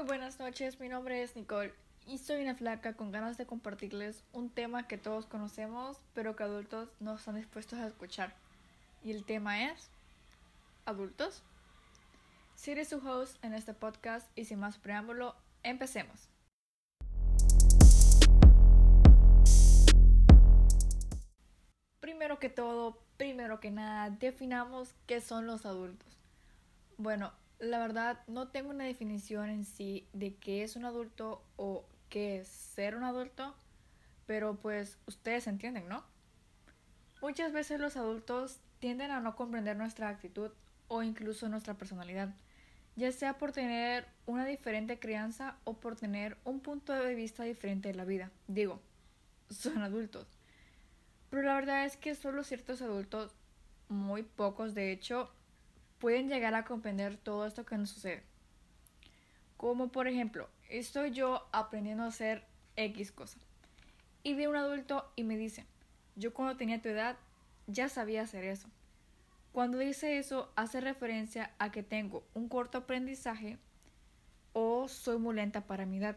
Muy buenas noches, mi nombre es Nicole y soy una flaca con ganas de compartirles un tema que todos conocemos pero que adultos no están dispuestos a escuchar. Y el tema es adultos. Seré su host en este podcast y sin más preámbulo, empecemos. Primero que todo, primero que nada, definamos qué son los adultos. Bueno, la verdad no tengo una definición en sí de qué es un adulto o qué es ser un adulto, pero pues ustedes entienden, ¿no? Muchas veces los adultos tienden a no comprender nuestra actitud o incluso nuestra personalidad, ya sea por tener una diferente crianza o por tener un punto de vista diferente de la vida. Digo, son adultos. Pero la verdad es que solo ciertos adultos, muy pocos de hecho, pueden llegar a comprender todo esto que nos sucede. Como por ejemplo, estoy yo aprendiendo a hacer X cosa. Y vi un adulto y me dice, yo cuando tenía tu edad ya sabía hacer eso. Cuando dice eso hace referencia a que tengo un corto aprendizaje o soy muy lenta para mi edad.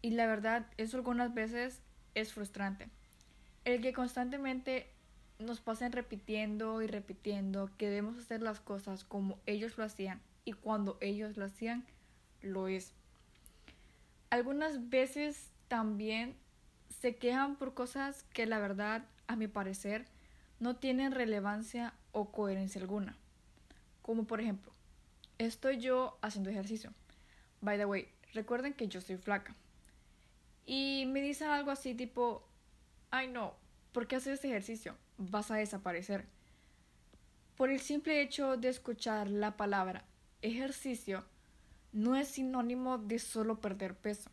Y la verdad, eso algunas veces es frustrante. El que constantemente nos pasen repitiendo y repitiendo que debemos hacer las cosas como ellos lo hacían y cuando ellos lo hacían, lo es. Algunas veces también se quejan por cosas que la verdad, a mi parecer, no tienen relevancia o coherencia alguna. Como por ejemplo, estoy yo haciendo ejercicio. By the way, recuerden que yo soy flaca. Y me dicen algo así tipo, ay no, ¿por qué haces este ejercicio? vas a desaparecer. Por el simple hecho de escuchar la palabra ejercicio, no es sinónimo de solo perder peso.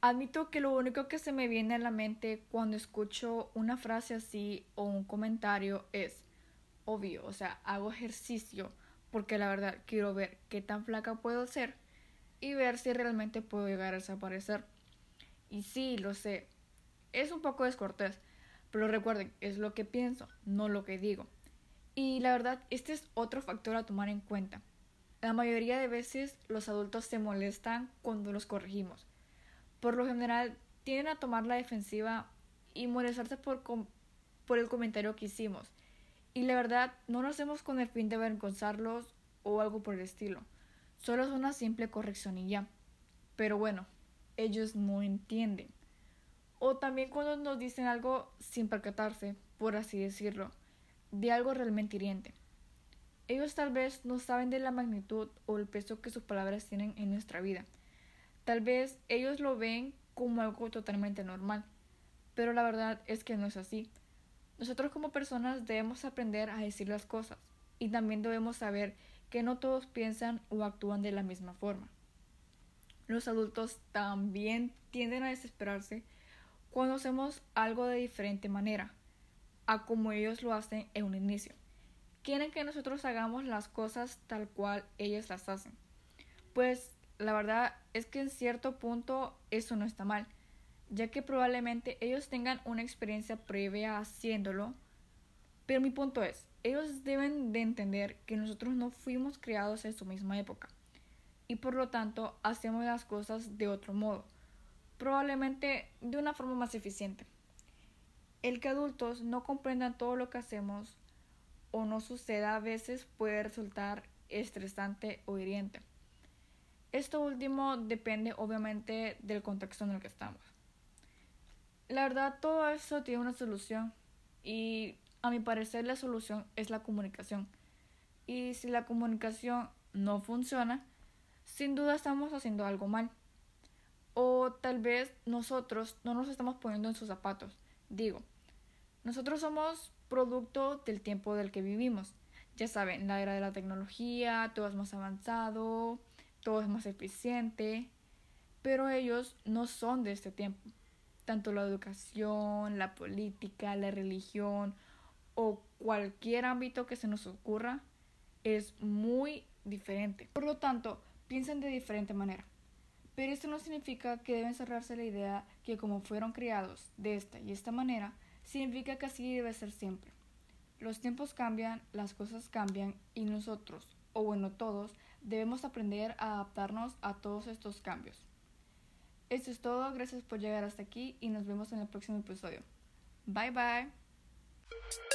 Admito que lo único que se me viene a la mente cuando escucho una frase así o un comentario es obvio, o sea, hago ejercicio porque la verdad quiero ver qué tan flaca puedo ser y ver si realmente puedo llegar a desaparecer. Y sí, lo sé, es un poco descortés, pero recuerden, es lo que pienso, no lo que digo. Y la verdad, este es otro factor a tomar en cuenta. La mayoría de veces los adultos se molestan cuando los corregimos. Por lo general, tienden a tomar la defensiva y molestarse por, por el comentario que hicimos. Y la verdad, no lo hacemos con el fin de avergonzarlos o algo por el estilo. Solo es una simple corrección y ya. Pero bueno, ellos no entienden. O también cuando nos dicen algo sin percatarse, por así decirlo, de algo realmente hiriente. Ellos tal vez no saben de la magnitud o el peso que sus palabras tienen en nuestra vida. Tal vez ellos lo ven como algo totalmente normal, pero la verdad es que no es así. Nosotros como personas debemos aprender a decir las cosas y también debemos saber que no todos piensan o actúan de la misma forma. Los adultos también tienden a desesperarse cuando hacemos algo de diferente manera a como ellos lo hacen en un inicio. Quieren que nosotros hagamos las cosas tal cual ellos las hacen. Pues la verdad es que en cierto punto eso no está mal, ya que probablemente ellos tengan una experiencia previa haciéndolo. Pero mi punto es, ellos deben de entender que nosotros no fuimos criados en su misma época y por lo tanto hacemos las cosas de otro modo probablemente de una forma más eficiente. El que adultos no comprendan todo lo que hacemos o no suceda a veces puede resultar estresante o hiriente. Esto último depende obviamente del contexto en el que estamos. La verdad, todo eso tiene una solución y a mi parecer la solución es la comunicación. Y si la comunicación no funciona, sin duda estamos haciendo algo mal. O tal vez nosotros no nos estamos poniendo en sus zapatos. Digo, nosotros somos producto del tiempo del que vivimos. Ya saben, la era de la tecnología, todo es más avanzado, todo es más eficiente, pero ellos no son de este tiempo. Tanto la educación, la política, la religión o cualquier ámbito que se nos ocurra es muy diferente. Por lo tanto, piensen de diferente manera. Pero esto no significa que deben cerrarse la idea que como fueron criados de esta y esta manera, significa que así debe ser siempre. Los tiempos cambian, las cosas cambian y nosotros, o bueno todos, debemos aprender a adaptarnos a todos estos cambios. Esto es todo, gracias por llegar hasta aquí y nos vemos en el próximo episodio. Bye bye.